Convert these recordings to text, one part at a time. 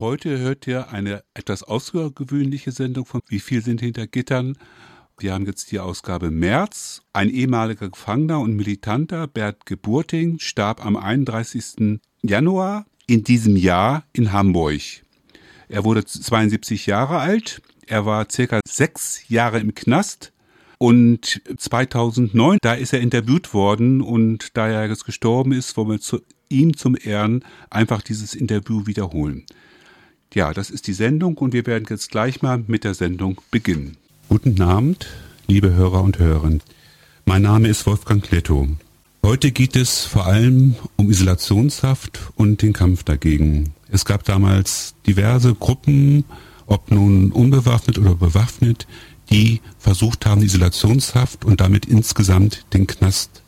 Heute hört ihr eine etwas außergewöhnliche Sendung von Wie viel sind hinter Gittern? Wir haben jetzt die Ausgabe März. Ein ehemaliger Gefangener und Militanter, Bert Geburting, starb am 31. Januar in diesem Jahr in Hamburg. Er wurde 72 Jahre alt. Er war circa sechs Jahre im Knast. Und 2009, da ist er interviewt worden und da er jetzt gestorben ist, wollen wir zu ihm zum Ehren einfach dieses Interview wiederholen. Ja, das ist die Sendung und wir werden jetzt gleich mal mit der Sendung beginnen. Guten Abend, liebe Hörer und Hörerinnen. Mein Name ist Wolfgang Kletto. Heute geht es vor allem um Isolationshaft und den Kampf dagegen. Es gab damals diverse Gruppen, ob nun unbewaffnet oder bewaffnet, die versucht haben, Isolationshaft und damit insgesamt den Knast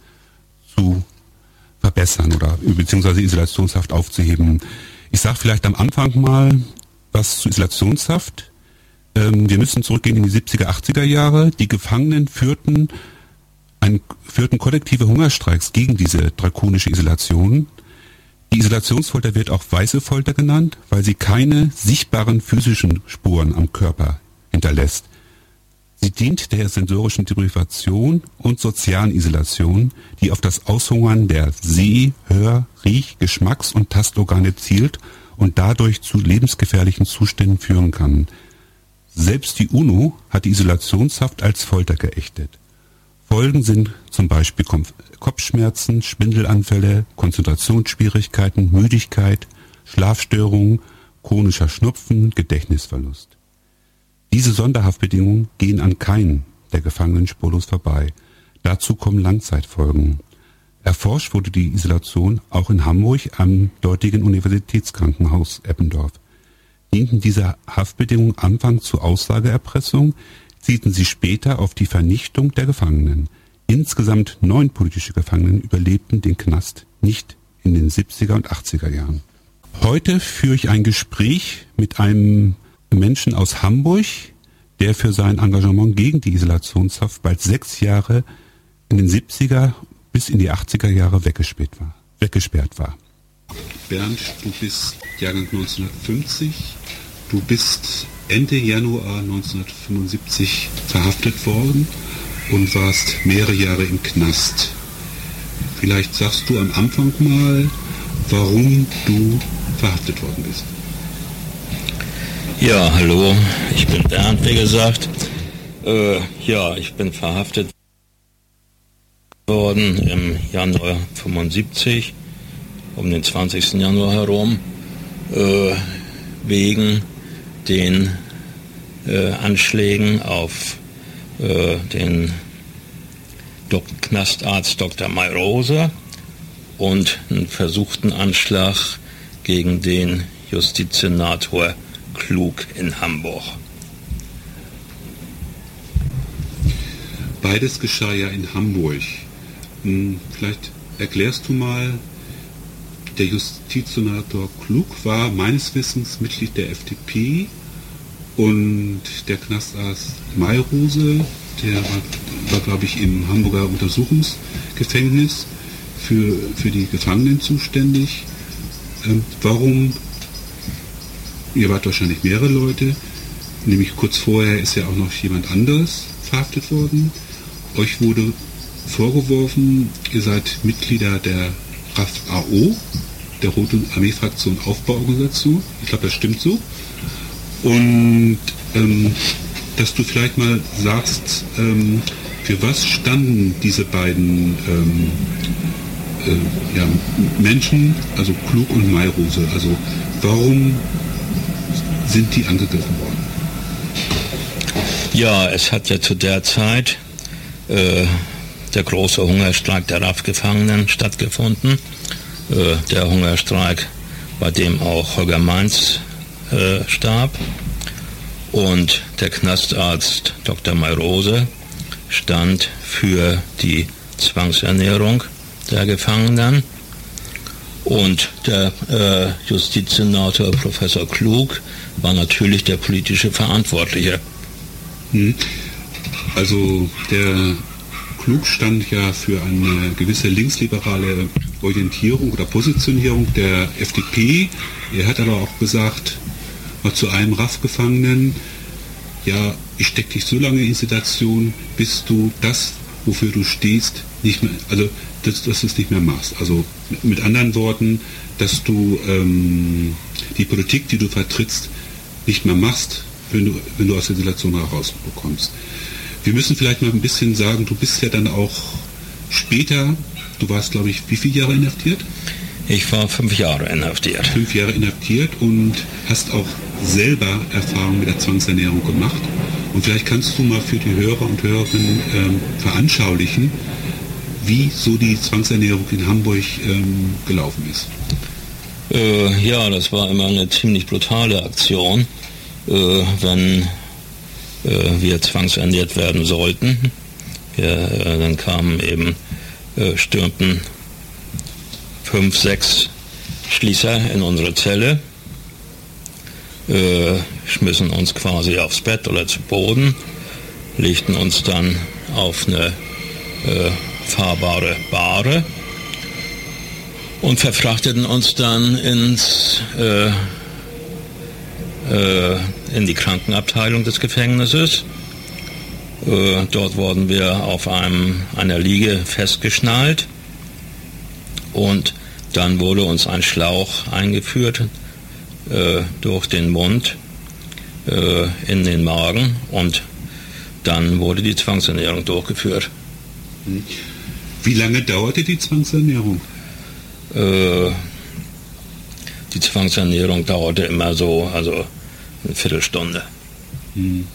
zu verbessern oder beziehungsweise Isolationshaft aufzuheben. Ich sage vielleicht am Anfang mal was zu Isolationshaft. Ähm, wir müssen zurückgehen in die 70er, 80er Jahre. Die Gefangenen führten, ein, führten kollektive Hungerstreiks gegen diese drakonische Isolation. Die Isolationsfolter wird auch weiße Folter genannt, weil sie keine sichtbaren physischen Spuren am Körper hinterlässt. Sie dient der sensorischen Deprivation und sozialen Isolation, die auf das Aushungern der Seh-, Hör-, Riech-, Geschmacks- und Tastorgane zielt und dadurch zu lebensgefährlichen Zuständen führen kann. Selbst die UNO hat die Isolationshaft als Folter geächtet. Folgen sind zum Beispiel Kopfschmerzen, Schwindelanfälle, Konzentrationsschwierigkeiten, Müdigkeit, Schlafstörungen, chronischer Schnupfen, Gedächtnisverlust. Diese Sonderhaftbedingungen gehen an keinen der Gefangenen spurlos vorbei. Dazu kommen Langzeitfolgen. Erforscht wurde die Isolation auch in Hamburg am dortigen Universitätskrankenhaus Eppendorf. Dienten diese Haftbedingungen Anfang zur Aussageerpressung, zielten sie später auf die Vernichtung der Gefangenen. Insgesamt neun politische Gefangenen überlebten den Knast nicht in den 70er und 80er Jahren. Heute führe ich ein Gespräch mit einem Menschen aus Hamburg, der für sein Engagement gegen die Isolationshaft bald sechs Jahre in den 70er bis in die 80er Jahre weggesperrt war. Weggesperrt war. Bernd, du bist Jahrgang 1950. Du bist Ende Januar 1975 verhaftet worden und warst mehrere Jahre im Knast. Vielleicht sagst du am Anfang mal, warum du verhaftet worden bist. Ja, hallo, ich bin Bernd, wie gesagt. Äh, ja, ich bin verhaftet worden im Januar 75, um den 20. Januar herum, äh, wegen den äh, Anschlägen auf äh, den Dok Knastarzt Dr. Mayrose und einen versuchten Anschlag gegen den Justizsenator Klug in Hamburg. Beides geschah ja in Hamburg. Hm, vielleicht erklärst du mal, der Justizsenator Klug war meines Wissens Mitglied der FDP und der Knastarzt Mayrose, der war, war glaube ich, im Hamburger Untersuchungsgefängnis für, für die Gefangenen zuständig. Ähm, warum ihr wart wahrscheinlich mehrere Leute, nämlich kurz vorher ist ja auch noch jemand anderes verhaftet worden. Euch wurde vorgeworfen, ihr seid Mitglieder der RAF-AO, der Rote Armee-Fraktion Aufbauorganisation. Ich glaube, das stimmt so. Und ähm, dass du vielleicht mal sagst, ähm, für was standen diese beiden ähm, äh, ja, Menschen, also Klug und Mayrose? Also warum sind die angegriffen worden? Ja, es hat ja zu der Zeit äh, der große Hungerstreik der RAF-Gefangenen stattgefunden. Äh, der Hungerstreik, bei dem auch Holger Mainz äh, starb. Und der Knastarzt Dr. Mayrose stand für die Zwangsernährung der Gefangenen. Und der äh, Justizsenator Professor Klug war natürlich der politische Verantwortliche. Hm. Also der Klug stand ja für eine gewisse linksliberale Orientierung oder Positionierung der FDP. Er hat aber auch gesagt, war zu einem RAF-Gefangenen, ja, ich stecke dich so lange in Situation, bis du das, wofür du stehst, nicht mehr, also dass, dass du es nicht mehr machst. Also mit, mit anderen Worten, dass du ähm, die Politik, die du vertrittst, nicht mehr machst, wenn du, wenn du aus der Situation herausbekommst. Wir müssen vielleicht mal ein bisschen sagen, du bist ja dann auch später, du warst, glaube ich, wie viele Jahre inhaftiert? Ich war fünf Jahre inhaftiert. Fünf Jahre inhaftiert und hast auch selber Erfahrungen mit der Zwangsernährung gemacht. Und vielleicht kannst du mal für die Hörer und Hörerinnen ähm, veranschaulichen, wie so die Zwangsernährung in Hamburg ähm, gelaufen ist. Äh, ja, das war immer eine ziemlich brutale Aktion, äh, wenn wir zwangsernährt werden sollten. Wir, äh, dann kamen eben, äh, stürmten fünf, sechs Schließer in unsere Zelle, äh, schmissen uns quasi aufs Bett oder zu Boden, legten uns dann auf eine fahrbare Bahre und verfrachteten uns dann ins, äh, äh, in die Krankenabteilung des Gefängnisses. Äh, dort wurden wir auf einem, einer Liege festgeschnallt und dann wurde uns ein Schlauch eingeführt äh, durch den Mund äh, in den Magen und dann wurde die Zwangsernährung durchgeführt. Wie lange dauerte die Zwangsernährung? Äh, die Zwangsernährung dauerte immer so, also eine Viertelstunde. Hm.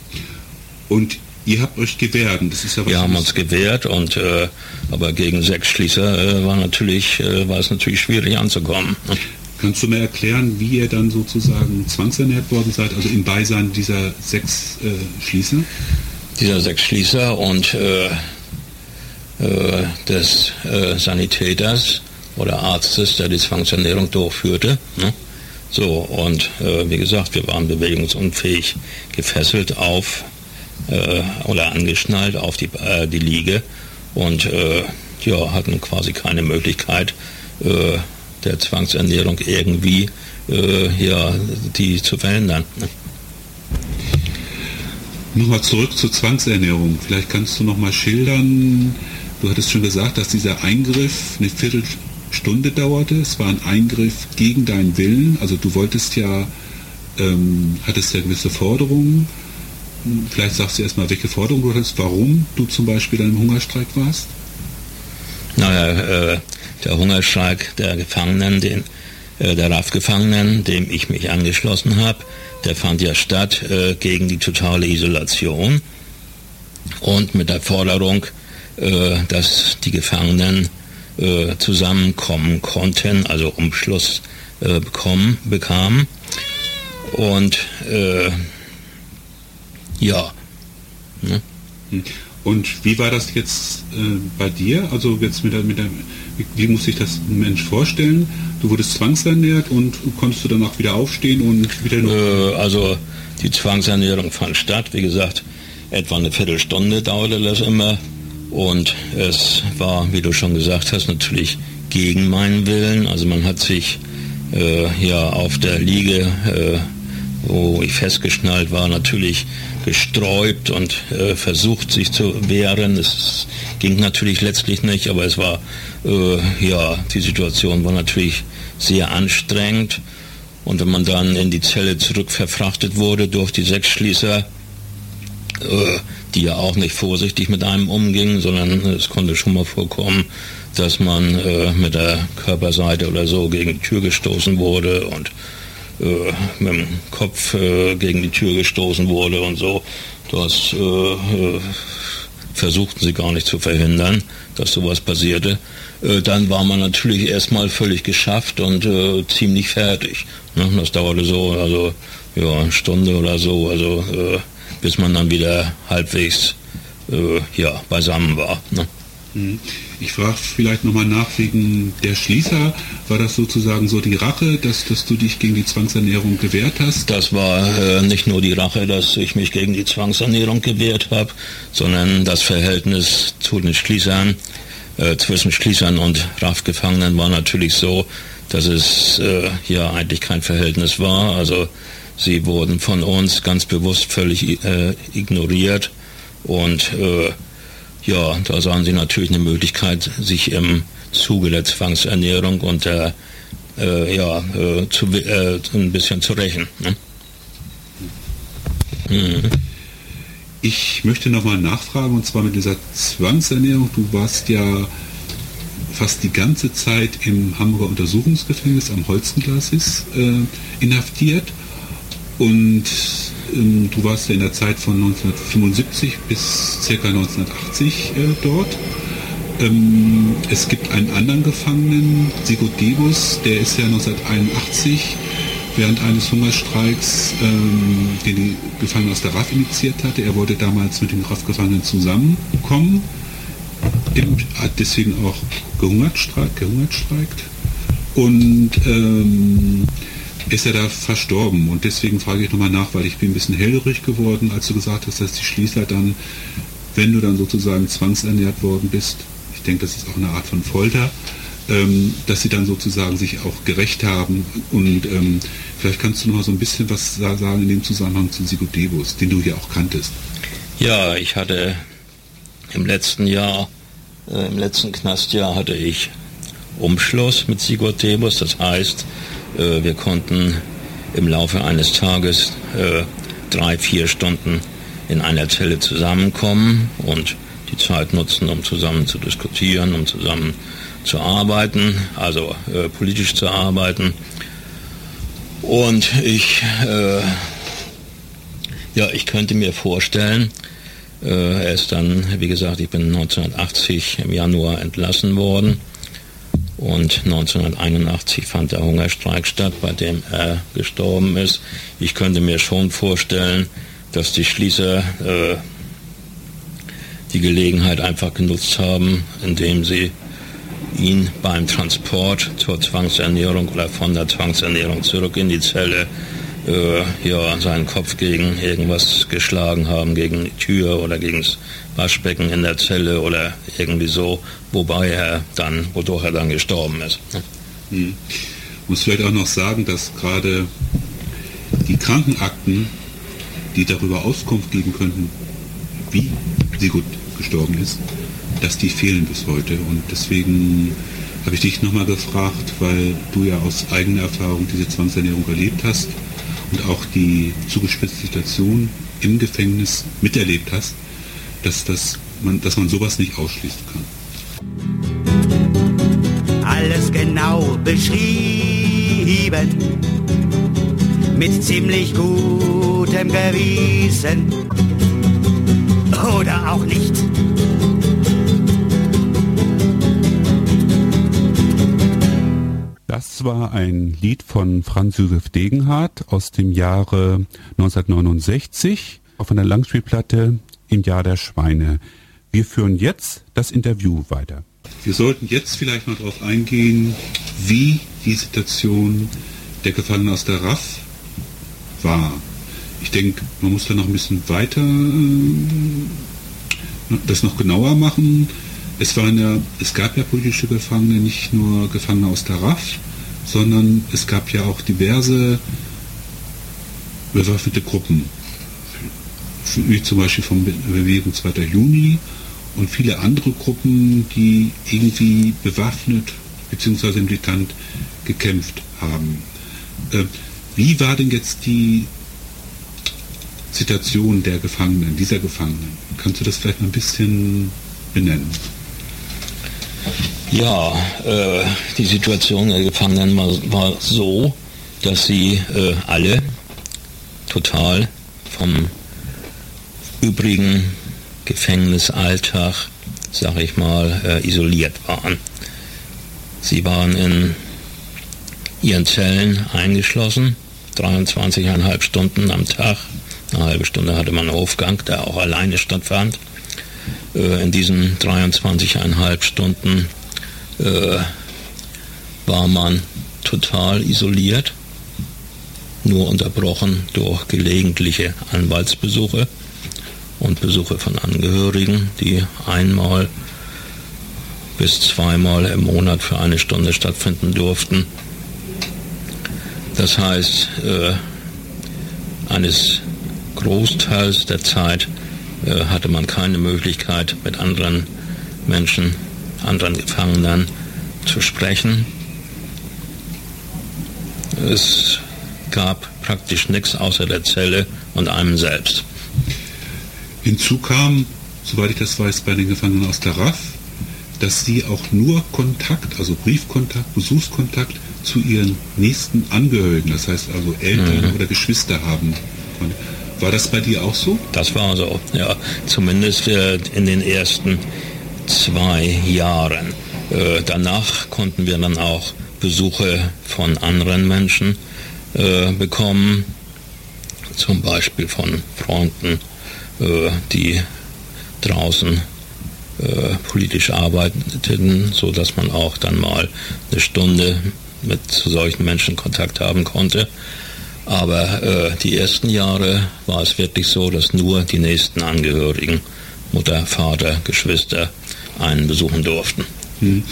Und ihr habt euch gewehrt? Das ist ja Wir haben uns gewehrt, und, äh, aber gegen sechs Schließer äh, war, natürlich, äh, war es natürlich schwierig anzukommen. Kannst du mir erklären, wie ihr dann sozusagen zwangsernährt worden seid, also im Beisein dieser sechs äh, Schließer? Dieser sechs Schließer und äh, des Sanitäters oder Arztes, der die Zwangsernährung durchführte. Ne? So, und äh, wie gesagt, wir waren bewegungsunfähig gefesselt auf äh, oder angeschnallt auf die, äh, die Liege und äh, ja, hatten quasi keine Möglichkeit äh, der Zwangsernährung irgendwie äh, ja, die zu verhindern. Nochmal zurück zur Zwangsernährung. Vielleicht kannst du noch mal schildern, du hattest schon gesagt, dass dieser Eingriff eine Viertel, Stunde dauerte. Es war ein Eingriff gegen deinen Willen. Also du wolltest ja, ähm, hattest ja gewisse Forderungen. Vielleicht sagst du erstmal, welche Forderungen du hattest, warum du zum Beispiel dann im Hungerstreik warst? Naja, äh, der Hungerstreik der Gefangenen, den, äh, der RAF-Gefangenen, dem ich mich angeschlossen habe, der fand ja statt äh, gegen die totale Isolation und mit der Forderung, äh, dass die Gefangenen äh, zusammenkommen konnten, also Umschluss äh, bekommen, bekamen. Und äh, ja. Ne? Und wie war das jetzt äh, bei dir? Also jetzt mit der, mit der, wie, wie muss sich das ein Mensch vorstellen? Du wurdest zwangsernährt und konntest du danach wieder aufstehen und wieder noch? Äh, also die Zwangsernährung fand statt, wie gesagt, etwa eine Viertelstunde dauerte das immer. Und es war, wie du schon gesagt hast, natürlich gegen meinen Willen. Also man hat sich äh, ja auf der Liege, äh, wo ich festgeschnallt war, natürlich gesträubt und äh, versucht, sich zu wehren. Es ging natürlich letztlich nicht, aber es war, äh, ja, die Situation war natürlich sehr anstrengend. Und wenn man dann in die Zelle zurück verfrachtet wurde durch die Sechsschließer, äh, die ja auch nicht vorsichtig mit einem umgingen, sondern es konnte schon mal vorkommen, dass man äh, mit der Körperseite oder so gegen die Tür gestoßen wurde und äh, mit dem Kopf äh, gegen die Tür gestoßen wurde und so. Das äh, äh, versuchten sie gar nicht zu verhindern, dass sowas passierte. Äh, dann war man natürlich erstmal völlig geschafft und ziemlich fertig. Ne? Das dauerte so, also ja, eine Stunde oder so. Also bis man dann wieder halbwegs äh, ja, beisammen war. Ne? Mhm. Ich frage vielleicht nochmal nach wegen der Schließer. War das sozusagen so die Rache, dass, dass du dich gegen die Zwangsernährung gewehrt hast? Das war äh, nicht nur die Rache, dass ich mich gegen die Zwangsernährung gewehrt habe, sondern das Verhältnis zu den Schließern, äh, zwischen Schließern und RAF-Gefangenen war natürlich so, dass es äh, ja eigentlich kein Verhältnis war. Also Sie wurden von uns ganz bewusst völlig äh, ignoriert und äh, ja, da sahen sie natürlich eine Möglichkeit, sich im Zuge der Zwangsernährung und der äh, ja, äh, zu, äh, ein bisschen zu rächen. Ne? Mhm. Ich möchte nochmal nachfragen, und zwar mit dieser Zwangsernährung. Du warst ja fast die ganze Zeit im Hamburger Untersuchungsgefängnis am Holzenglasis äh, inhaftiert. Und ähm, du warst ja in der Zeit von 1975 bis ca. 1980 äh, dort. Ähm, es gibt einen anderen Gefangenen, Sigurd Debus, der ist ja 1981 während eines Hungerstreiks, ähm, den die Gefangenen aus der RAF initiiert hatte. Er wollte damals mit den RAF-Gefangenen zusammenkommen, Im, hat deswegen auch gehungert, streik, gehungert streikt und ähm, ist er da verstorben. Und deswegen frage ich nochmal nach, weil ich bin ein bisschen hellhörig geworden, als du gesagt hast, dass die Schließer dann, wenn du dann sozusagen zwangsernährt worden bist, ich denke, das ist auch eine Art von Folter, ähm, dass sie dann sozusagen sich auch gerecht haben. Und ähm, vielleicht kannst du noch mal so ein bisschen was sagen in dem Zusammenhang zu Sigodebus, den du hier auch kanntest. Ja, ich hatte im letzten Jahr, äh, im letzten Knastjahr hatte ich Umschluss mit Sigurd Debus. Das heißt, wir konnten im Laufe eines Tages äh, drei, vier Stunden in einer Zelle zusammenkommen und die Zeit nutzen, um zusammen zu diskutieren, um zusammen zu arbeiten, also äh, politisch zu arbeiten. Und ich, äh, ja, ich könnte mir vorstellen, äh, er ist dann, wie gesagt, ich bin 1980 im Januar entlassen worden und 1981 fand der Hungerstreik statt, bei dem er gestorben ist. Ich könnte mir schon vorstellen, dass die Schließer äh, die Gelegenheit einfach genutzt haben, indem sie ihn beim Transport zur Zwangsernährung oder von der Zwangsernährung zurück in die Zelle äh, ja, seinen Kopf gegen irgendwas geschlagen haben, gegen die Tür oder gegen das Waschbecken in der Zelle oder irgendwie so, wobei er dann, wodurch er dann gestorben ist. Hm. Ich muss vielleicht auch noch sagen, dass gerade die Krankenakten, die darüber Auskunft geben könnten, wie Sigurd gestorben ist, dass die fehlen bis heute. Und deswegen habe ich dich nochmal gefragt, weil du ja aus eigener Erfahrung diese Zwangsernährung erlebt hast und auch die zugespitzte Situation im Gefängnis miterlebt hast, dass, das man, dass man sowas nicht ausschließen kann. Alles genau beschrieben, mit ziemlich gutem Gewissen oder auch nicht. Das war ein Lied von Franz Josef Degenhardt aus dem Jahre 1969 auf einer Langspielplatte im Jahr der Schweine. Wir führen jetzt das Interview weiter. Wir sollten jetzt vielleicht mal darauf eingehen, wie die Situation der Gefangenen aus der RAF war. Ich denke, man muss da noch ein bisschen weiter äh, das noch genauer machen. Es, waren ja, es gab ja politische Gefangene, nicht nur Gefangene aus der RAF, sondern es gab ja auch diverse bewaffnete Gruppen, wie zum Beispiel von Bewegung 2. Juni und viele andere Gruppen, die irgendwie bewaffnet bzw. militant gekämpft haben. Äh, wie war denn jetzt die Situation der Gefangenen, dieser Gefangenen? Kannst du das vielleicht mal ein bisschen benennen? Ja, äh, die Situation der Gefangenen war, war so, dass sie äh, alle total vom übrigen Gefängnisalltag, sag ich mal, äh, isoliert waren. Sie waren in ihren Zellen eingeschlossen, 23,5 Stunden am Tag. Eine halbe Stunde hatte man Aufgang, der auch alleine stattfand. Äh, in diesen 23,5 Stunden äh, war man total isoliert, nur unterbrochen durch gelegentliche Anwaltsbesuche und Besuche von Angehörigen, die einmal bis zweimal im Monat für eine Stunde stattfinden durften. Das heißt, äh, eines Großteils der Zeit äh, hatte man keine Möglichkeit, mit anderen Menschen, anderen Gefangenen zu sprechen. Es gab praktisch nichts außer der Zelle und einem selbst. Hinzu kam, soweit ich das weiß, bei den Gefangenen aus der RAF, dass sie auch nur Kontakt, also Briefkontakt, Besuchskontakt zu ihren nächsten Angehörigen, das heißt also Eltern mhm. oder Geschwister haben. War das bei dir auch so? Das war so, ja. Zumindest äh, in den ersten zwei Jahren. Äh, danach konnten wir dann auch Besuche von anderen Menschen äh, bekommen, zum Beispiel von Freunden, die draußen äh, politisch arbeiteten, so dass man auch dann mal eine Stunde mit solchen Menschen Kontakt haben konnte. Aber äh, die ersten Jahre war es wirklich so, dass nur die nächsten Angehörigen, Mutter, Vater, Geschwister, einen besuchen durften. Hm.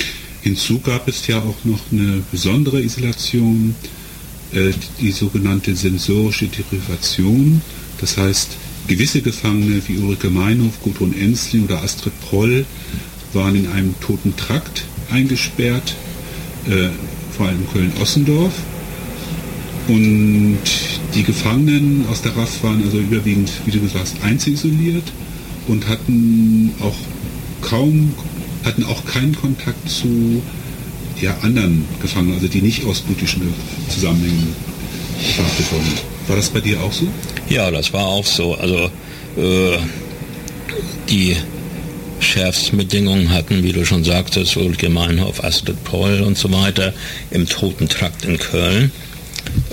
Hinzu gab es ja auch noch eine besondere Isolation, äh, die sogenannte sensorische Derivation. Das heißt, gewisse Gefangene wie Ulrike Meinhof, Gudrun Ensling oder Astrid Proll waren in einem toten Trakt eingesperrt, äh, vor allem Köln-Ossendorf. Und die Gefangenen aus der RAF waren also überwiegend, wie du gesagt hast, einzelisoliert und hatten auch kaum, hatten auch keinen Kontakt zu ja, anderen Gefangenen, also die nicht aus politischen Zusammenhängen verhaftet wurden. War das bei dir auch so? Ja, das war auch so. Also äh, die schärfsten Bedingungen hatten, wie du schon sagtest, Ulrike Meinhof, Astrid Paul und so weiter im Toten Trakt in Köln.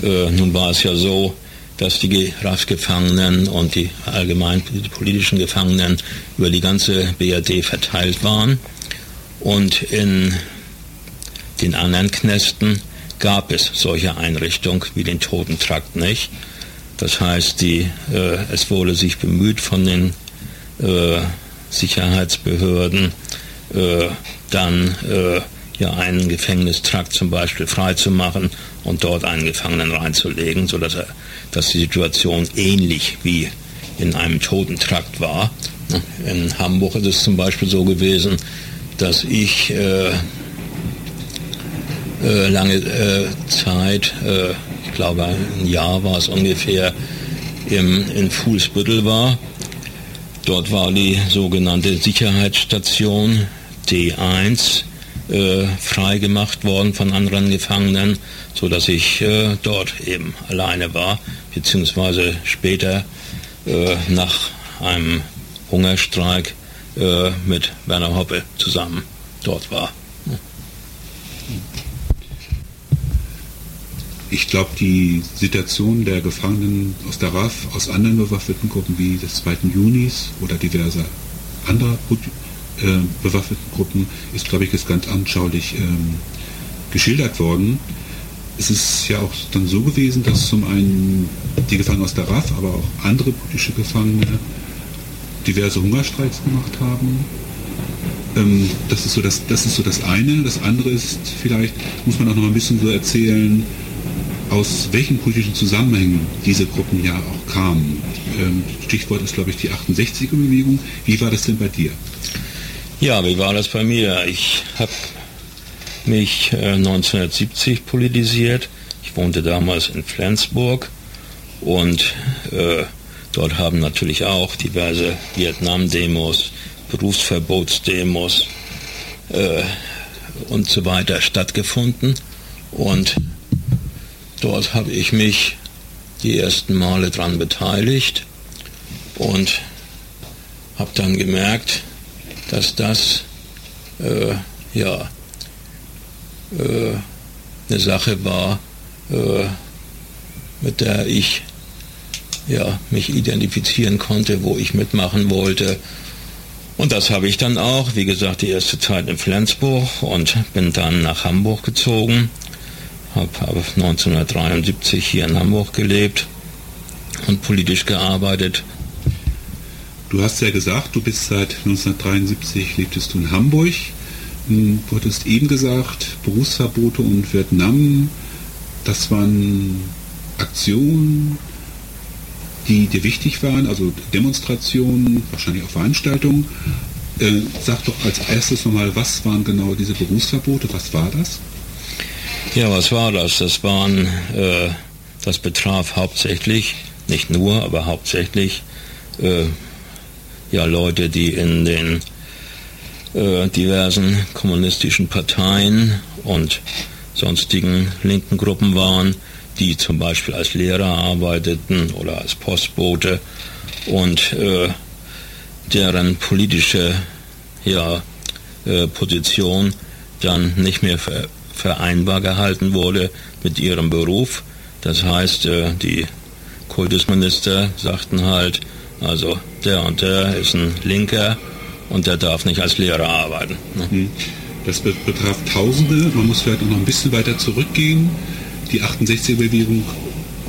Äh, nun war es ja so, dass die RAF-Gefangenen und die allgemein politischen Gefangenen über die ganze BRD verteilt waren. Und in den anderen Knästen gab es solche Einrichtungen wie den Totentrakt nicht. Das heißt, die, äh, es wurde sich bemüht von den äh, Sicherheitsbehörden, äh, dann äh, ja einen Gefängnistrakt zum Beispiel freizumachen und dort einen Gefangenen reinzulegen, sodass er, dass die Situation ähnlich wie in einem Totentrakt war. In Hamburg ist es zum Beispiel so gewesen, dass ich äh, lange äh, Zeit, äh, ich glaube ein Jahr war es ungefähr, im, in Fuhlsbüttel war. Dort war die sogenannte Sicherheitsstation D1 äh, freigemacht worden von anderen Gefangenen, sodass ich äh, dort eben alleine war, beziehungsweise später nach einem Hungerstreik mit Werner Hoppe zusammen dort war. Ich glaube, die Situation der Gefangenen aus der RAF, aus anderen bewaffneten Gruppen wie des 2. Junis oder diverser anderer äh, bewaffneten Gruppen ist, glaube ich, jetzt ganz anschaulich ähm, geschildert worden. Es ist ja auch dann so gewesen, dass zum einen die Gefangenen aus der RAF, aber auch andere politische Gefangene diverse Hungerstreiks gemacht haben. Ähm, das, ist so das, das ist so das eine. Das andere ist vielleicht, muss man auch noch ein bisschen so erzählen, aus welchen politischen Zusammenhängen diese Gruppen ja auch kamen. Ähm, Stichwort ist, glaube ich, die 68er-Bewegung. Wie war das denn bei dir? Ja, wie war das bei mir? Ich habe mich äh, 1970 politisiert. Ich wohnte damals in Flensburg und äh, dort haben natürlich auch diverse Vietnam-Demos, Berufsverbotsdemos äh, und so weiter stattgefunden. Und dort habe ich mich die ersten Male daran beteiligt und habe dann gemerkt, dass das äh, ja äh, eine Sache war, äh, mit der ich ja, mich identifizieren konnte, wo ich mitmachen wollte. Und das habe ich dann auch, wie gesagt, die erste Zeit in Flensburg und bin dann nach Hamburg gezogen, habe hab 1973 hier in Hamburg gelebt und politisch gearbeitet Du hast ja gesagt, du bist seit 1973, lebtest du in Hamburg. Hm, du hattest eben gesagt, Berufsverbote und Vietnam, das waren Aktionen. die dir wichtig waren, also Demonstrationen, wahrscheinlich auch Veranstaltungen. Äh, sag doch als erstes nochmal, was waren genau diese Berufsverbote, was war das? Ja, was war das? Das waren, äh, das betraf hauptsächlich, nicht nur, aber hauptsächlich äh, ja, Leute, die in den äh, diversen kommunistischen Parteien und sonstigen linken Gruppen waren, die zum Beispiel als Lehrer arbeiteten oder als Postbote und äh, deren politische ja, äh, Position dann nicht mehr ver vereinbar gehalten wurde mit ihrem Beruf. Das heißt, äh, die Kultusminister sagten halt, also der und der ist ein Linker und der darf nicht als Lehrer arbeiten. Ne? Mhm. Das betraf Tausende. Man muss vielleicht noch ein bisschen weiter zurückgehen. Die 68er-Bewegung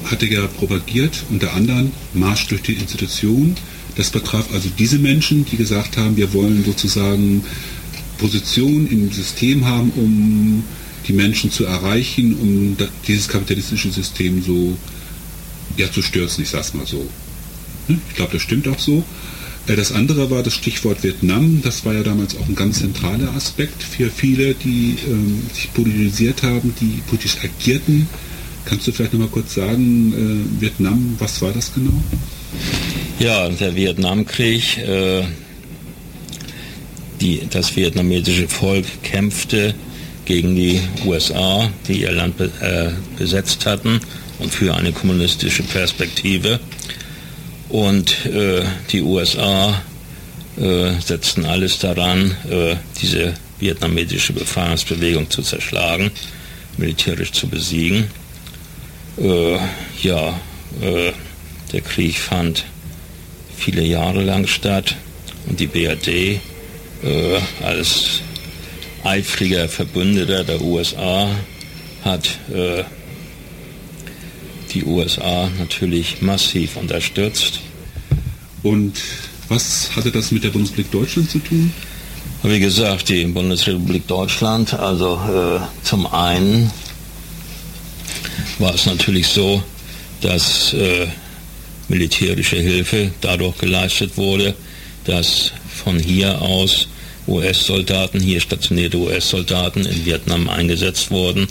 hatte ja propagiert, unter anderem Marsch durch die Institution. Das betraf also diese Menschen, die gesagt haben, wir wollen sozusagen Position im System haben, um die Menschen zu erreichen, um dieses kapitalistische System so ja, zu stürzen, ich sag's mal so. Hm? Ich glaube, das stimmt auch so. Äh, das andere war das Stichwort Vietnam. Das war ja damals auch ein ganz zentraler Aspekt für viele, die ähm, sich politisiert haben, die politisch agierten. Kannst du vielleicht noch mal kurz sagen, äh, Vietnam, was war das genau? Ja, der Vietnamkrieg, äh, die, das vietnamesische Volk kämpfte gegen die USA, die ihr Land äh, besetzt hatten und für eine kommunistische Perspektive. Und äh, die USA äh, setzten alles daran, äh, diese vietnamesische Befreiungsbewegung zu zerschlagen, militärisch zu besiegen. Äh, ja, der Krieg fand viele Jahre lang statt und die BRD als eifriger Verbündeter der USA hat die USA natürlich massiv unterstützt. Und was hatte das mit der Bundesrepublik Deutschland zu tun? Wie gesagt, die Bundesrepublik Deutschland, also äh, zum einen war es natürlich so, dass äh, militärische Hilfe dadurch geleistet wurde, dass von hier aus US-Soldaten, hier stationierte US-Soldaten in Vietnam eingesetzt wurden,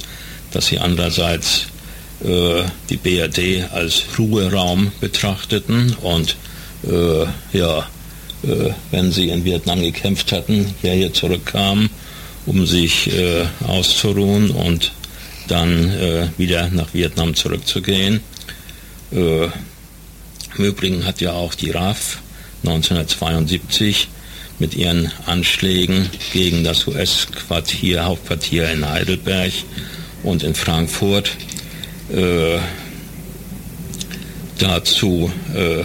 dass sie andererseits äh, die BRD als Ruheraum betrachteten und äh, ja, äh, wenn sie in Vietnam gekämpft hatten, hierher zurückkamen, um sich äh, auszuruhen und dann äh, wieder nach Vietnam zurückzugehen. Äh, Im Übrigen hat ja auch die RAF 1972 mit ihren Anschlägen gegen das US-Quartier, Hauptquartier in Heidelberg und in Frankfurt äh, dazu äh,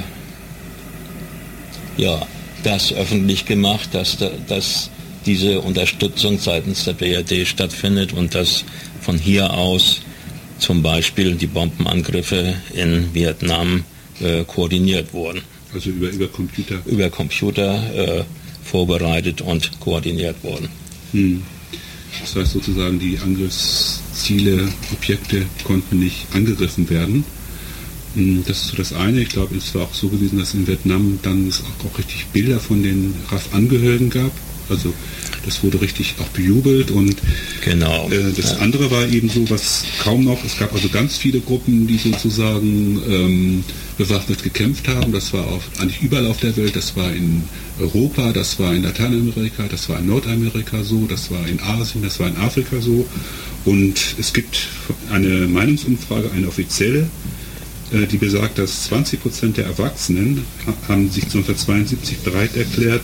ja, das öffentlich gemacht, dass, dass diese Unterstützung seitens der BRD stattfindet und dass von hier aus zum Beispiel die Bombenangriffe in Vietnam äh, koordiniert wurden. Also über, über Computer? Über Computer äh, vorbereitet und koordiniert wurden. Hm. Das heißt sozusagen, die Angriffsziele, Objekte konnten nicht angegriffen werden. Hm, das ist so das eine. Ich glaube, es war auch so gewesen, dass in Vietnam dann es auch, auch richtig Bilder von den RAF-Angehörigen gab. Also das wurde richtig auch bejubelt und genau. Äh, das ja. andere war eben so, was kaum noch, es gab also ganz viele Gruppen, die sozusagen ähm, bewaffnet gekämpft haben. Das war auf, eigentlich überall auf der Welt, das war in Europa, das war in Lateinamerika, das war in Nordamerika so, das war in Asien, das war in Afrika so. Und es gibt eine Meinungsumfrage, eine offizielle, äh, die besagt, dass 20 Prozent der Erwachsenen haben sich 1972 bereit erklärt,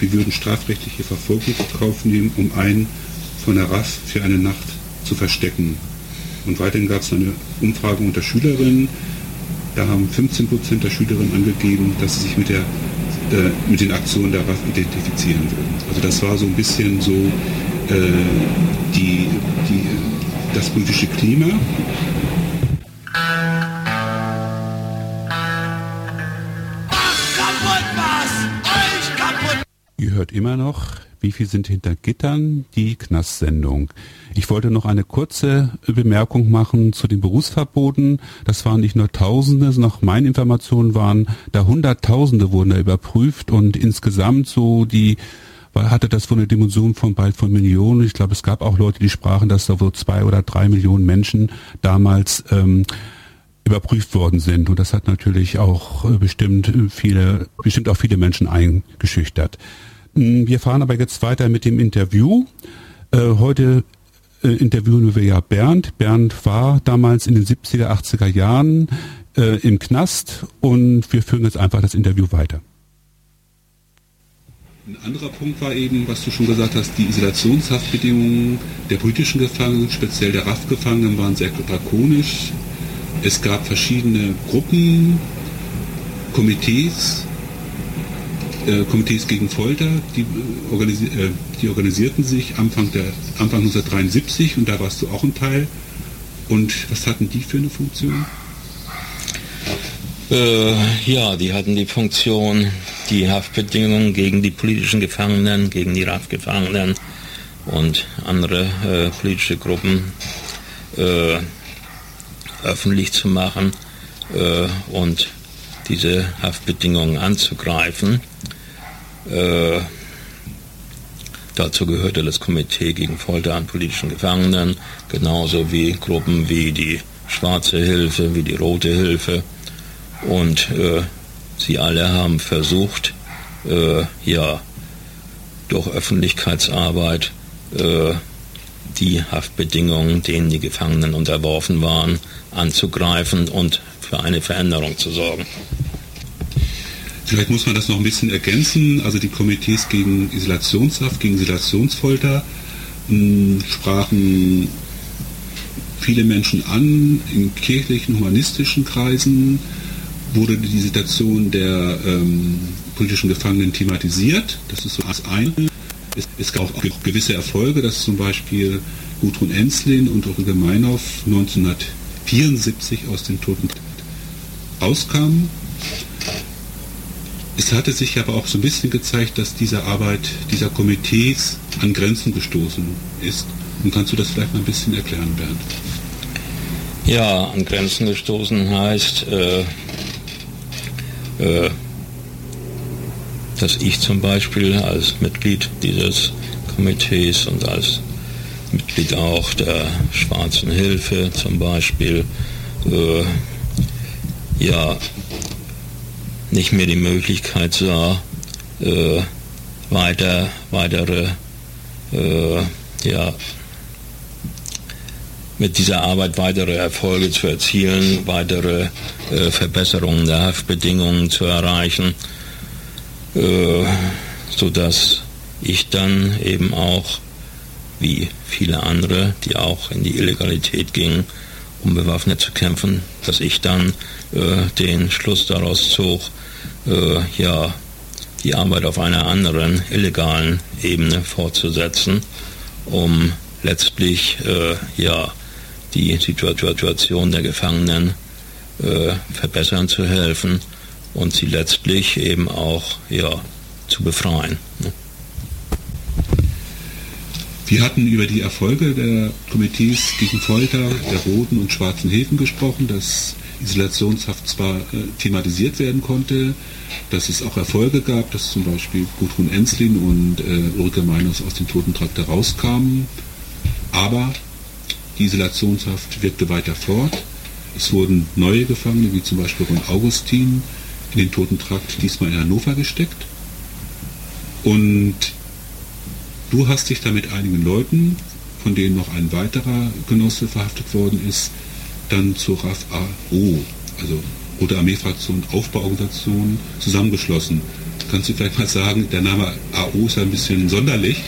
wir würden strafrechtliche Verfolgung in Kauf nehmen, um einen von der RAF für eine Nacht zu verstecken. Und weiterhin gab es eine Umfrage unter Schülerinnen. Da haben 15 Prozent der Schülerinnen angegeben, dass sie sich mit, der, äh, mit den Aktionen der RAF identifizieren würden. Also das war so ein bisschen so äh, die, die, das politische Klima. Hört immer noch wie viel sind hinter Gittern, die Knastsendung. Ich wollte noch eine kurze Bemerkung machen zu den Berufsverboten. Das waren nicht nur Tausende, nach meinen Informationen waren da Hunderttausende wurden da überprüft und insgesamt so die hatte das wohl eine Dimension von bald von Millionen. Ich glaube, es gab auch Leute, die sprachen, dass da wohl zwei oder drei Millionen Menschen damals ähm, überprüft worden sind. Und das hat natürlich auch äh, bestimmt viele, bestimmt auch viele Menschen eingeschüchtert. Hm, wir fahren aber jetzt weiter mit dem Interview. Äh, heute äh, interviewen wir ja Bernd. Bernd war damals in den 70er, 80er Jahren im Knast und wir führen jetzt einfach das Interview weiter. Ein anderer Punkt war eben, was du schon gesagt hast, die Isolationshaftbedingungen der politischen Gefangenen, speziell der RAF-Gefangenen, waren sehr drakonisch. Es gab verschiedene Gruppen, Komitees, äh, Komitees gegen Folter, die, äh, organisi äh, die, organisierten sich Anfang, der, Anfang 1973 und da warst du auch ein Teil. Und was hatten die für eine Funktion? Äh, ja, die hatten die Funktion, die Haftbedingungen gegen die politischen Gefangenen, gegen die RAF-Gefangenen und andere äh, politische Gruppen öffentlich zu machen und diese Haftbedingungen anzugreifen. Äh, dazu gehörte das Komitee gegen Folter an politischen Gefangenen, genauso wie Gruppen wie die Schwarze Hilfe, wie die Rote Hilfe. Und äh, sie alle haben versucht, äh, ja, durch Öffentlichkeitsarbeit äh, die Haftbedingungen, denen die Gefangenen unterworfen waren, anzugreifen und für eine Veränderung zu sorgen. Vielleicht muss man das noch ein bisschen ergänzen. Also die Komitees gegen Isolationshaft, gegen Isolationsfolter mh, hm, sprachen viele Menschen an, in kirchlichen, humanistischen Kreisen wurde die Situation der ähm, politischen Gefangenen thematisiert. Das ist so das eine. Es, es gab auch gewisse Erfolge, dass zum Beispiel Gudrun Enslin und Ulrike Meinhoff 1974 aus dem Toten rauskamen. Es hatte sich aber auch so ein bisschen gezeigt, dass diese Arbeit dieser Komitees an Grenzen gestoßen ist. Und kannst du das vielleicht mal ein bisschen erklären, Bernd? Ja, an Grenzen gestoßen heißt, äh, äh, dass ich zum Beispiel als Mitglied dieses Komitees und als Mitglied auch der Schwarzen Hilfe zum Beispiel, äh, ja, nicht mehr die Möglichkeit sah, äh, weiter, weitere, äh, ja, mit dieser Arbeit weitere Erfolge zu erzielen, weitere äh, Verbesserungen der Haftbedingungen zu erreichen. Äh, sodass ich dann eben auch, wie viele andere, die auch in die Illegalität gingen, um bewaffnet zu kämpfen, dass ich dann äh, den Schluss daraus zog, äh, ja, die Arbeit auf einer anderen illegalen Ebene fortzusetzen, um letztlich äh, ja, die Situation der Gefangenen äh, verbessern zu helfen und sie letztlich eben auch ja, zu befreien. Ne? Wir hatten über die Erfolge der Komitees gegen Folter, der Roten und Schwarzen Hilfen gesprochen, dass Isolationshaft zwar äh, thematisiert werden konnte, dass es auch Erfolge gab, dass zum Beispiel Gudrun Enslin und äh, Ulrike Meiners aus dem Totentrakt herauskamen, aber die Isolationshaft wirkte weiter fort. Es wurden neue Gefangene, wie zum Beispiel Ron Augustin, in den Toten Trakt diesmal in Hannover gesteckt. Und du hast dich da mit einigen Leuten, von denen noch ein weiterer Genosse verhaftet worden ist, dann zur RAF AO, also Rote Armee-Fraktion, Aufbauorganisation, zusammengeschlossen. Kannst du vielleicht mal sagen, der Name AO ist ein bisschen sonderlich,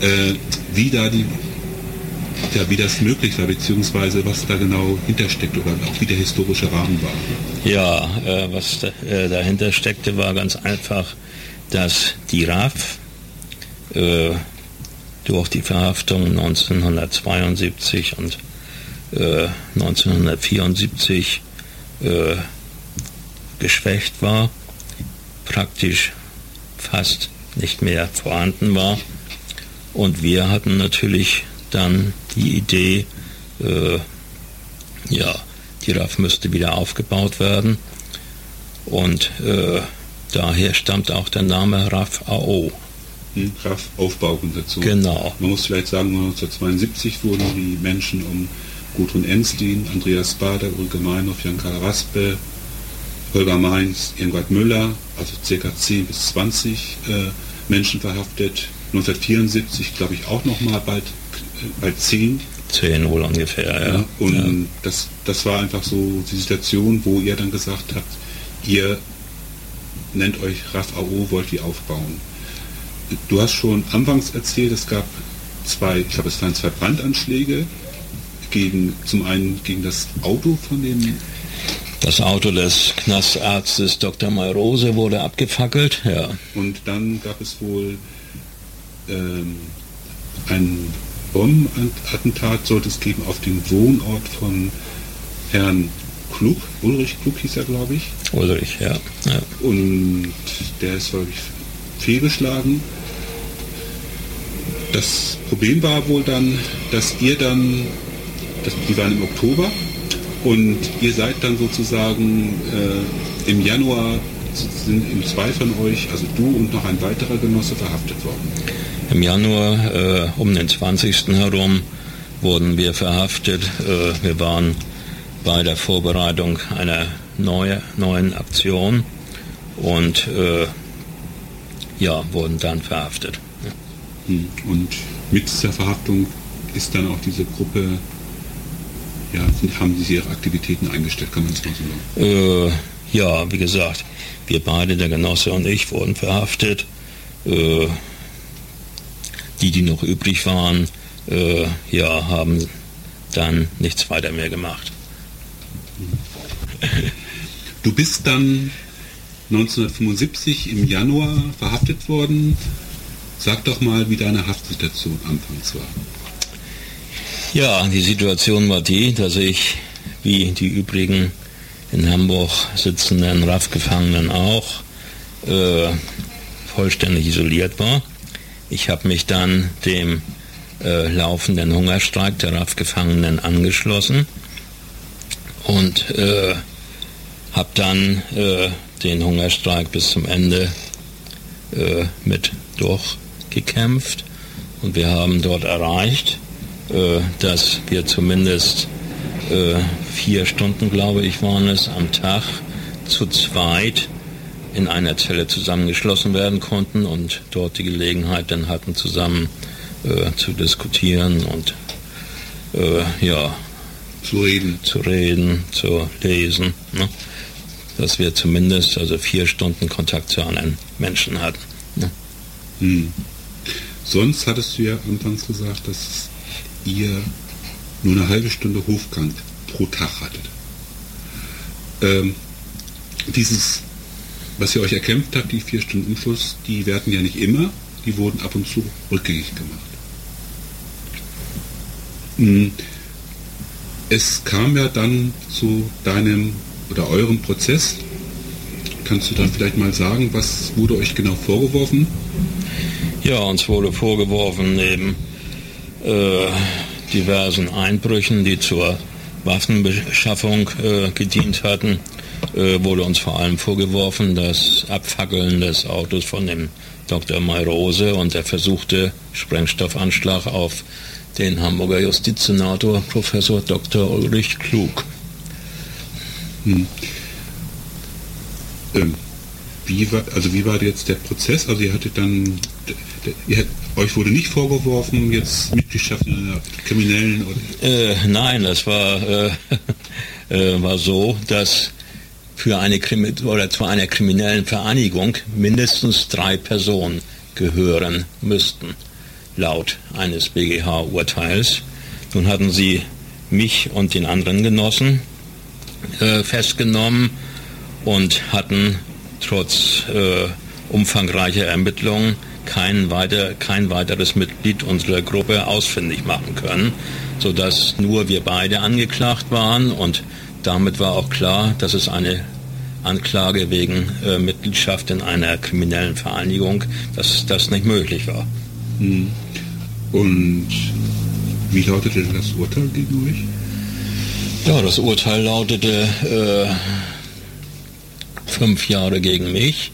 äh, wie da die ja, wie das möglich war, beziehungsweise was da genau hintersteckt oder auch wie der historische Rahmen war. Ja, äh, was da, äh, dahinter steckte, war ganz einfach, dass die RAF äh, durch die Verhaftung 1972 und 1974 äh, äh, geschwächt war, praktisch fast nicht mehr vorhanden war Und wir hatten natürlich dann die Idee, äh, ja, die RAF müsste wieder aufgebaut werden. Und äh, daher stammt auch der Name RAF AO. Hm, RAF Aufbauorganisation. Genau. Man muss vielleicht sagen, 1972 wurden die Menschen um Gudrun Enslin, Andreas Bader, Ulrike Meinhoff, Jan Karl Raspe, Holger Mainz, Irmgard Müller, also ca. 10 bis 20 äh, Menschen verhaftet. 1974 glaube ich auch noch mal bald, bald 10. 10 wohl ungefähr, ja. ja und ja. Das, das war einfach so die Situation, wo ihr dann gesagt habt, ihr nennt euch RAF AO, wollt die aufbauen. Du hast schon anfangs erzählt, es gab zwei, ich glaube es waren zwei Brandanschläge gegen, zum einen gegen das Auto von dem das Auto des Knastarztes Dr. Mayrose wurde abgefackelt, ja. Und dann gab es wohl ähm, ein Bombenattentat, sollte es geben, auf den Wohnort von Herrn Klug, Ulrich Klug hieß er, glaube ich. Ulrich, ja. ja. Und der ist, glaube ich, fehlgeschlagen. Das Problem war wohl dann, dass ihr dann, das, die waren im Oktober, und ihr seid dann sozusagen äh, im Januar sind im zwei von euch, also du und noch ein weiterer Genosse, verhaftet worden. Im Januar äh, um den 20. herum wurden wir verhaftet. Äh, wir waren bei der Vorbereitung einer neue, neuen Aktion und äh, ja, wurden dann verhaftet. Hm. Und mit dieser Verhaftung ist dann auch diese Gruppe ja, haben Sie Ihre Aktivitäten eingestellt, kann man das mal so sagen? Äh, ja, wie gesagt, wir beide, der Genosse und ich, wurden verhaftet. Äh, die, die noch übrig waren, äh, ja, haben dann nichts weiter mehr gemacht. Du bist dann 1975 im Januar verhaftet worden. Sag doch mal, wie deine Haftsituation anfangs war. Ja, die Situation war die, dass ich, wie die übrigen in Hamburg sitzenden RAF-Gefangenen auch, äh, vollständig isoliert war. Ich habe mich dann dem äh, laufenden Hungerstreik der RAF-Gefangenen angeschlossen und äh, habe dann äh, den Hungerstreik bis zum Ende äh, mit durchgekämpft und wir haben dort erreicht, äh, dass wir zumindest äh, vier Stunden, glaube ich, waren es, am Tag zu zweit in einer Zelle zusammengeschlossen werden konnten und dort die Gelegenheit dann hatten, zusammen äh, zu diskutieren und äh, ja, zu reden, zu reden, zu lesen, ne? Dass wir zumindest also vier Stunden Kontakt zu anderen Menschen hatten. Ne? Hm. Sonst hattest du ja anfangs gesagt, dass ihr nur eine halbe Stunde Hofgang pro Tag hattet. Ähm, dieses, was ihr euch erkämpft habt, die vier Stunden Umschluss, die werden ja nicht immer, die wurden ab und zu rückgängig gemacht. Hm, es kam ja dann zu deinem oder eurem Prozess. Kannst du da vielleicht mal sagen, was wurde euch genau vorgeworfen? Ja, uns wurde vorgeworfen, eben äh, diversen Einbrüchen, die zur Waffenbeschaffung äh, gedient hatten, äh, wurde uns vor allem vorgeworfen, das Abfackeln des Autos von dem Dr. Mayrose und der versuchte Sprengstoffanschlag auf den Hamburger Justizsenator Professor Dr. Ulrich Klug. Hm. Ähm, wie war, also wie war jetzt der Prozess? Also ihr hattet dann, ihr, euch wurde nicht vorgeworfen, jetzt Mitgliedschaft in einer kriminellen? Äh, nein, das war, äh, äh, war so, dass für eine oder zu einer kriminellen Vereinigung mindestens drei Personen gehören müssten, laut eines BGH-Urteils. Nun hatten sie mich und den anderen Genossen äh, festgenommen und hatten trotz äh, umfangreicher Ermittlungen kein, weiter, kein weiteres Mitglied unserer Gruppe ausfindig machen können, sodass nur wir beide angeklagt waren und damit war auch klar, dass es eine Anklage wegen äh, Mitgliedschaft in einer kriminellen Vereinigung, dass das nicht möglich war. Hm. Und wie lautete das Urteil gegen euch? Ja, das Urteil lautete äh, fünf Jahre gegen mich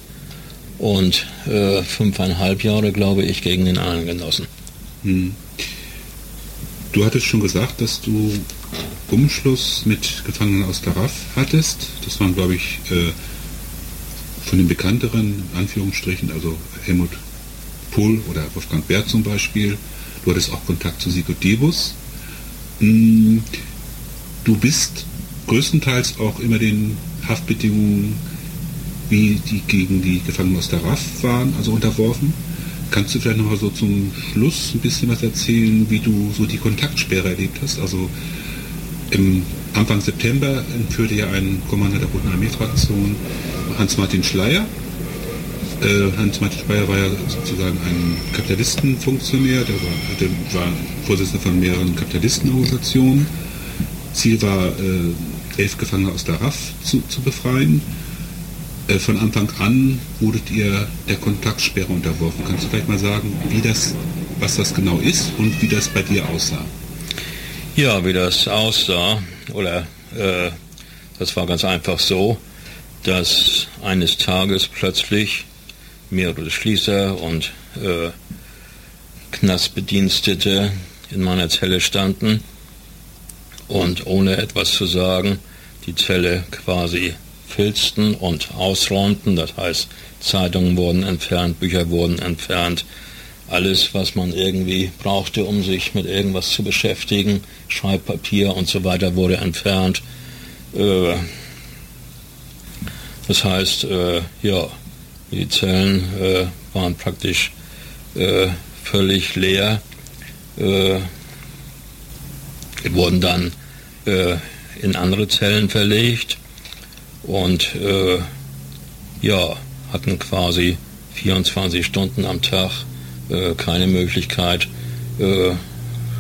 und äh, fünfeinhalb Jahre, glaube ich, gegen den anderen Genossen. Hm. Du hattest schon gesagt, dass du Umschluss mit Gefangenen aus der hattest. Das waren, glaube ich, äh, von den bekannteren, Anführungsstrichen, also Helmut Pohl oder Wolfgang Bär zum Beispiel. Du hattest auch Kontakt zu Sigurd Debus. Hm, du bist größtenteils auch immer den Haftbedingungen, wie die gegen die Gefangenen aus der RAF waren, also unterworfen. Kannst du vielleicht noch mal so zum Schluss ein bisschen was erzählen, wie du so die Kontaktsperre erlebt hast? Also im Anfang September entführte ja ein Kommandeur der Roten Armeefraktion Hans-Martin Schleier. Äh, Hans-Martin Schleier war ja sozusagen ein Kapitalistenfunktionär, der war, der war Vorsitzender von mehreren Kapitalistenorganisationen. Ziel war, äh, elf Gefangene aus der RAF zu, zu befreien. Äh, von Anfang an wurdet ihr der Kontaktsperre unterworfen. Kannst du vielleicht mal sagen, wie das, was das genau ist und wie das bei dir aussah? Ja, wie das aussah, oder äh, das war ganz einfach so, dass eines Tages plötzlich mehrere Schließer und äh, Knastbedienstete in meiner Zelle standen und ohne etwas zu sagen die Zelle quasi filzten und ausräumten. Das heißt, Zeitungen wurden entfernt, Bücher wurden entfernt. Alles, was man irgendwie brauchte, um sich mit irgendwas zu beschäftigen, Schreibpapier und so weiter, wurde entfernt. Äh, das heißt, äh, ja, die Zellen äh, waren praktisch völlig leer. wurden dann in andere Zellen verlegt und äh, ja, hatten quasi 24 Stunden am Tag äh, keine Möglichkeit, äh,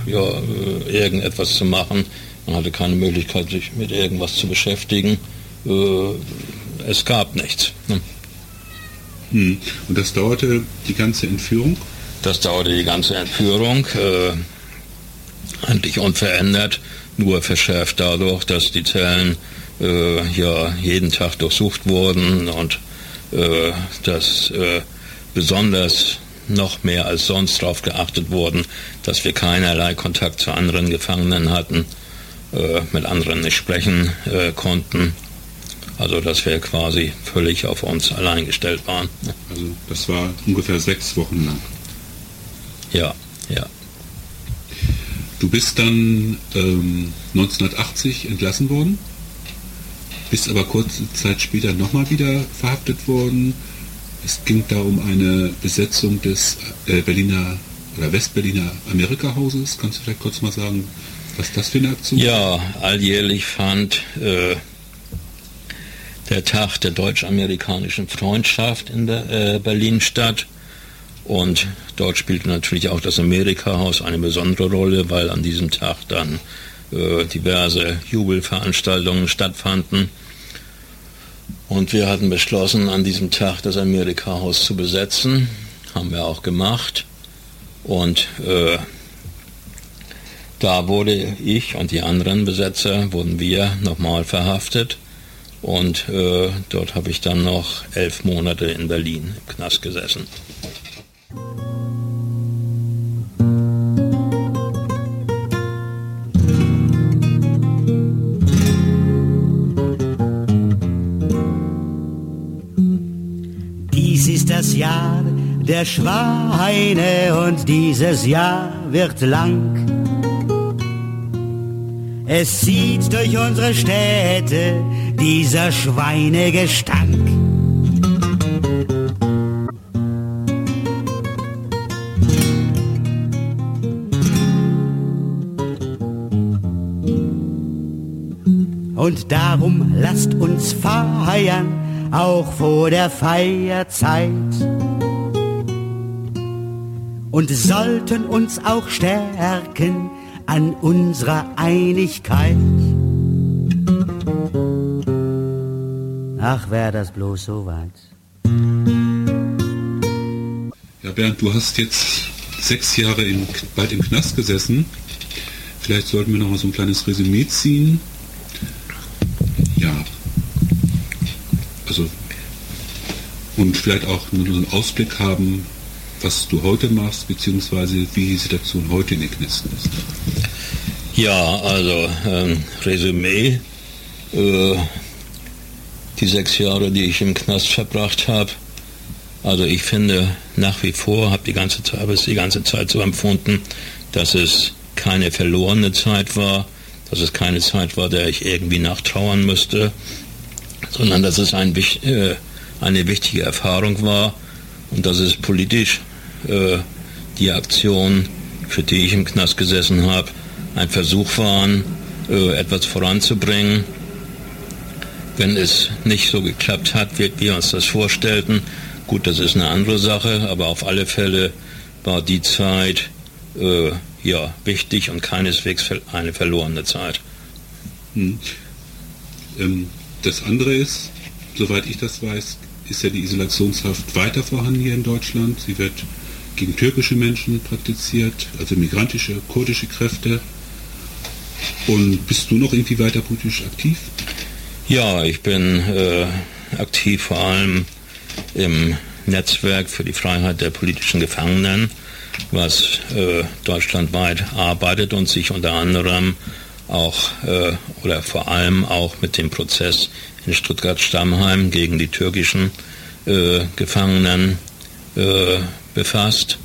ja, äh, irgendetwas zu machen. Man hatte keine Möglichkeit, sich mit irgendwas zu beschäftigen. Äh, es gab nichts. Ne? Hm. Und das dauerte die ganze Entführung? Das dauerte die ganze Entführung, äh, eigentlich unverändert, nur verschärft dadurch, dass die Zellen äh, ja jeden Tag durchsucht wurden und äh, dass äh, besonders noch mehr als sonst darauf geachtet wurden, dass wir keinerlei Kontakt zu anderen Gefangenen hatten, äh, mit anderen nicht sprechen äh, konnten. Also dass wir quasi völlig auf uns allein gestellt waren. Also das war ungefähr sechs Wochen lang. Ja, ja. Du bist dann ähm, 1980 entlassen worden? bist aber kurze Zeit später nochmal wieder verhaftet worden. Es ging da um eine Besetzung des äh, Berliner oder Westberliner Amerika-Hauses. Kannst du vielleicht kurz mal sagen, was das für eine Aktion ist? Ja, alljährlich fand äh, der Tag der deutsch-amerikanischen Freundschaft in der, äh, Berlin statt. Und dort spielte natürlich auch das Amerika-Haus eine besondere Rolle, weil an diesem Tag dann äh, diverse Jubelveranstaltungen stattfanden. Und wir hatten beschlossen, an diesem Tag das Amerika-Haus zu besetzen. Haben wir auch gemacht. Und äh, da wurde ich und die anderen Besetzer, wurden wir nochmal verhaftet. Und äh, dort habe ich dann noch elf Monate in Berlin im Knast gesessen. Das Jahr der Schweine und dieses Jahr wird lang. Es zieht durch unsere Städte dieser Schweinegestank. Und darum lasst uns feiern auch vor der Feierzeit. Und sollten uns auch stärken an unserer Einigkeit. Ach, wär das bloß so weit. Ja, Bernd, du hast jetzt sechs Jahre in, bald im Knast gesessen. Vielleicht sollten wir noch mal so ein kleines Resümee ziehen. Ja. Also und vielleicht auch nur so einen Ausblick haben, was du heute machst, beziehungsweise wie die Situation heute in den Knisten ist. Ja, also ähm, Resümee. Äh, die sechs Jahre, die ich im Knast verbracht habe. Also ich finde nach wie vor, habe die ganze Zeit, habe es die ganze Zeit so empfunden, dass es keine verlorene Zeit war, dass es keine Zeit war, der ich irgendwie nachtrauern müsste, sondern dass es ein, äh, eine wichtige Erfahrung war und dass es politisch äh, die Aktion, für die ich im Knast gesessen habe, ein Versuch waren, äh, etwas voranzubringen. Wenn es nicht so geklappt hat, wie wir uns das vorstellten, gut, das ist eine andere Sache, aber auf alle Fälle war die Zeit äh, ja wichtig und keineswegs eine verlorene Zeit. Hm. Ähm, das andere ist, soweit ich das weiß, ist ja die Isolationshaft weiter vorhanden hier in Deutschland. Sie wird gegen türkische Menschen praktiziert, also migrantische, kurdische Kräfte. Und bist du noch irgendwie weiter politisch aktiv? Ja, ich bin äh, aktiv vor allem im Netzwerk für die Freiheit der politischen Gefangenen, was äh, deutschlandweit arbeitet und sich unter anderem auch äh, oder vor allem auch mit dem Prozess in Stuttgart-Stammheim gegen die türkischen äh, Gefangenen äh, befasst.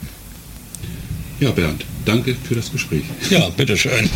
Ja, Bernd, danke für das Gespräch. Ja, bitteschön.